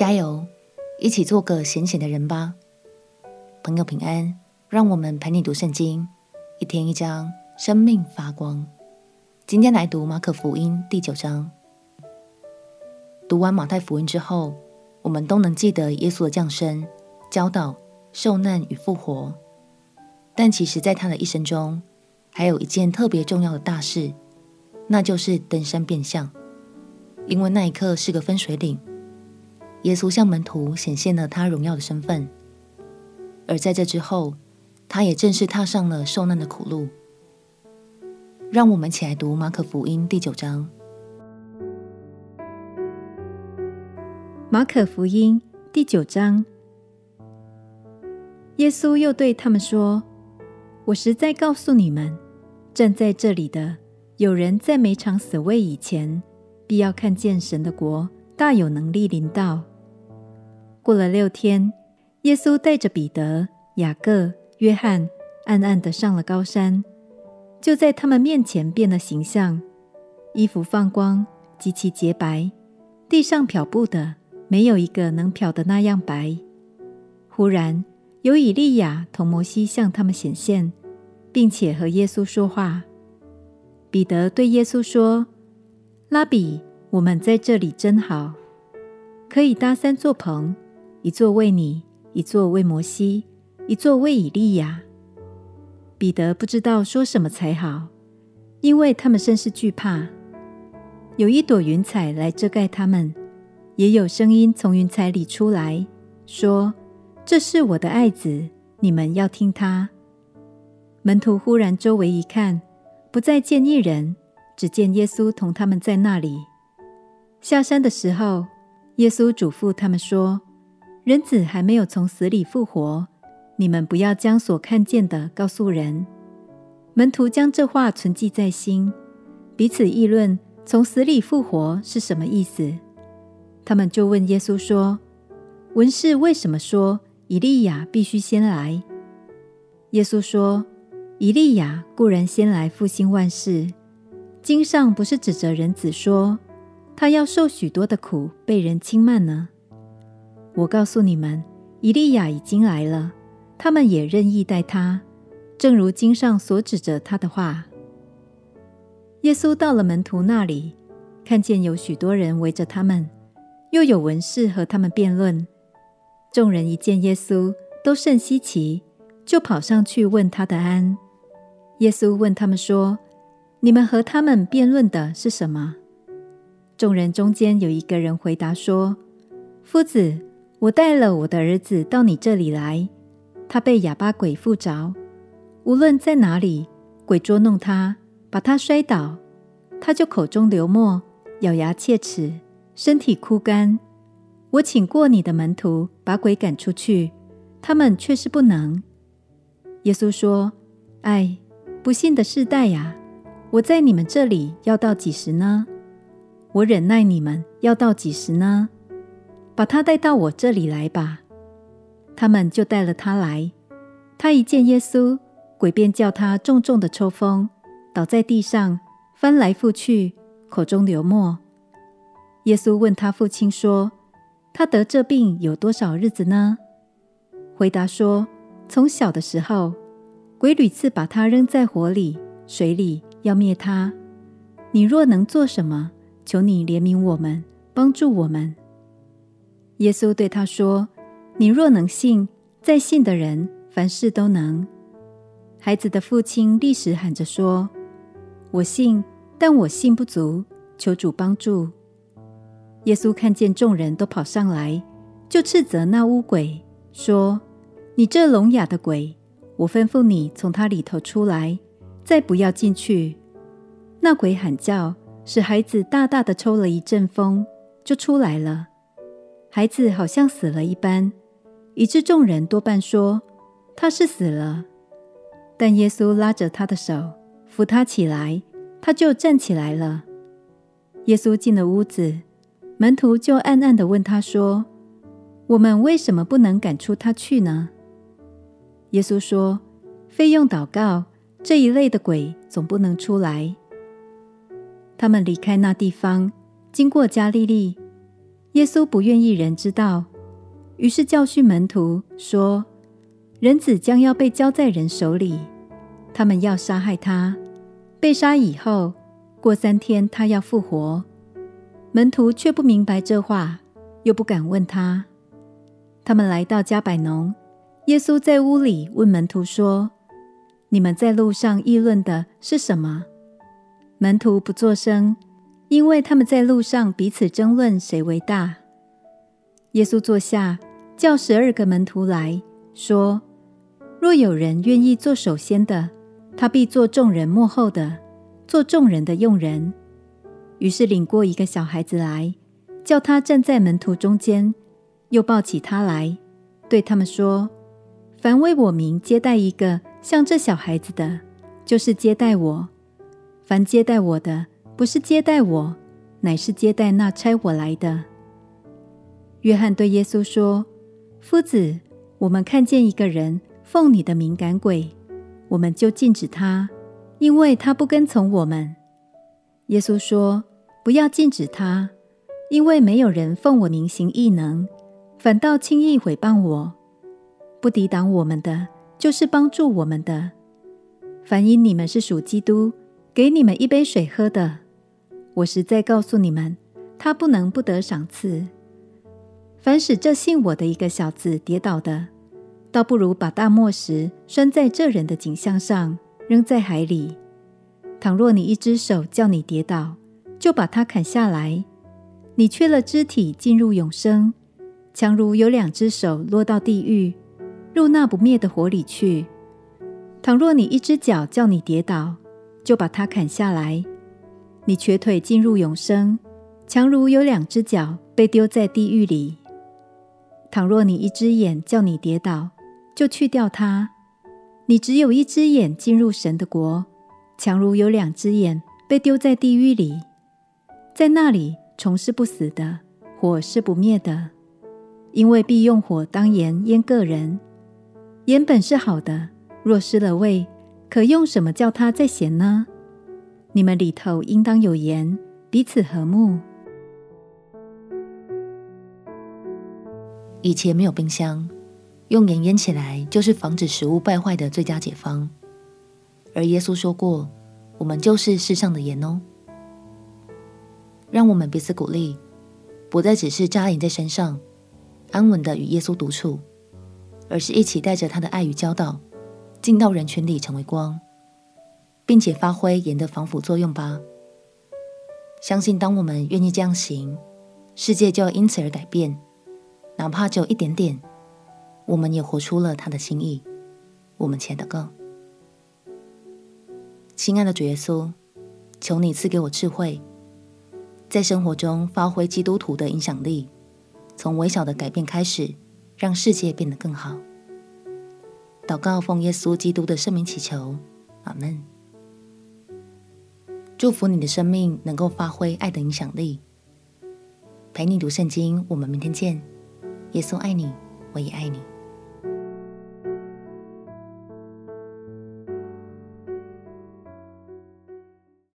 加油，一起做个浅浅的人吧。朋友平安，让我们陪你读圣经，一天一章，生命发光。今天来读马可福音第九章。读完马太福音之后，我们都能记得耶稣的降生、教导、受难与复活。但其实，在他的一生中，还有一件特别重要的大事，那就是登山变相。因为那一刻是个分水岭，耶稣向门徒显现了他荣耀的身份，而在这之后，他也正式踏上了受难的苦路。让我们一起来读马可福音第九章。马可福音第九章，耶稣又对他们说：“我实在告诉你们，站在这里的有人在没尝死味以前。”必要看见神的国大有能力临到。过了六天，耶稣带着彼得、雅各、约翰，暗暗的上了高山，就在他们面前变了形象，衣服放光，极其洁白，地上漂布的没有一个能漂得那样白。忽然有以利亚同摩西向他们显现，并且和耶稣说话。彼得对耶稣说。拉比，我们在这里真好，可以搭三座棚，一座为你，一座为摩西，一座为以利亚。彼得不知道说什么才好，因为他们甚是惧怕。有一朵云彩来遮盖他们，也有声音从云彩里出来，说：“这是我的爱子，你们要听他。”门徒忽然周围一看，不再见一人。只见耶稣同他们在那里。下山的时候，耶稣嘱咐他们说：“人子还没有从死里复活，你们不要将所看见的告诉人。”门徒将这话存记在心，彼此议论从死里复活是什么意思。他们就问耶稣说：“文士为什么说以利亚必须先来？”耶稣说：“以利亚固然先来复兴万事。”经上不是指着人子说，他要受许多的苦，被人轻慢呢？我告诉你们，以利亚已经来了，他们也任意待他，正如经上所指着他的话。耶稣到了门徒那里，看见有许多人围着他们，又有文士和他们辩论。众人一见耶稣，都甚稀奇，就跑上去问他的安。耶稣问他们说。你们和他们辩论的是什么？众人中间有一个人回答说：“夫子，我带了我的儿子到你这里来，他被哑巴鬼附着，无论在哪里，鬼捉弄他，把他摔倒，他就口中流沫，咬牙切齿，身体枯干。我请过你的门徒把鬼赶出去，他们却是不能。”耶稣说：“唉，不信的世代呀！”我在你们这里要到几时呢？我忍耐你们要到几时呢？把他带到我这里来吧。他们就带了他来。他一见耶稣，鬼便叫他重重的抽风，倒在地上，翻来覆去，口中流沫。耶稣问他父亲说：“他得这病有多少日子呢？”回答说：“从小的时候，鬼屡次把他扔在火里、水里。”要灭他，你若能做什么，求你怜悯我们，帮助我们。耶稣对他说：“你若能信，在信的人凡事都能。”孩子的父亲立时喊着说：“我信，但我信不足，求主帮助。”耶稣看见众人都跑上来，就斥责那污鬼，说：“你这聋哑的鬼，我吩咐你从他里头出来。”再不要进去。那鬼喊叫，使孩子大大的抽了一阵风，就出来了。孩子好像死了一般，以致众人多半说他是死了。但耶稣拉着他的手，扶他起来，他就站起来了。耶稣进了屋子，门徒就暗暗地问他说：“我们为什么不能赶出他去呢？”耶稣说：“非用祷告。”这一类的鬼总不能出来。他们离开那地方，经过加利利，耶稣不愿意人知道，于是教训门徒说：“人子将要被交在人手里，他们要杀害他。被杀以后，过三天他要复活。”门徒却不明白这话，又不敢问他。他们来到加百农，耶稣在屋里问门徒说：“你们在路上议论的是什么？”门徒不作声，因为他们在路上彼此争论谁为大。耶稣坐下，叫十二个门徒来说：“若有人愿意做首先的，他必做众人末后的，做众人的用人。”于是领过一个小孩子来，叫他站在门徒中间，又抱起他来，对他们说：“凡为我名接待一个像这小孩子的，就是接待我。”凡接待我的，不是接待我，乃是接待那差我来的。约翰对耶稣说：“夫子，我们看见一个人奉你的名赶鬼，我们就禁止他，因为他不跟从我们。”耶稣说：“不要禁止他，因为没有人奉我名行异能，反倒轻易毁谤我。不抵挡我们的，就是帮助我们的。凡因你们是属基督。”给你们一杯水喝的，我实在告诉你们，他不能不得赏赐。凡使这信我的一个小子跌倒的，倒不如把大磨石拴在这人的颈项上，扔在海里。倘若你一只手叫你跌倒，就把它砍下来，你缺了肢体进入永生，强如有两只手落到地狱，入那不灭的火里去。倘若你一只脚叫你跌倒，就把它砍下来。你瘸腿进入永生，强如有两只脚被丢在地狱里。倘若你一只眼叫你跌倒，就去掉它。你只有一只眼进入神的国，强如有两只眼被丢在地狱里。在那里，虫是不死的，火是不灭的，因为必用火当盐腌个人。盐本是好的，若失了味。可用什么叫它再咸呢？你们里头应当有盐，彼此和睦。以前没有冰箱，用盐腌起来就是防止食物败坏的最佳解方。而耶稣说过，我们就是世上的盐哦。让我们彼此鼓励，不再只是扎营在山上，安稳的与耶稣独处，而是一起带着他的爱与教导。进到人群里，成为光，并且发挥盐的防腐作用吧。相信当我们愿意这样行，世界就要因此而改变，哪怕只有一点点，我们也活出了他的心意。我们且祷告，亲爱的主耶稣，求你赐给我智慧，在生活中发挥基督徒的影响力，从微小的改变开始，让世界变得更好。祷告，奉耶稣基督的圣名祈求，阿门。祝福你的生命能够发挥爱的影响力。陪你读圣经，我们明天见。耶稣爱你，我也爱你。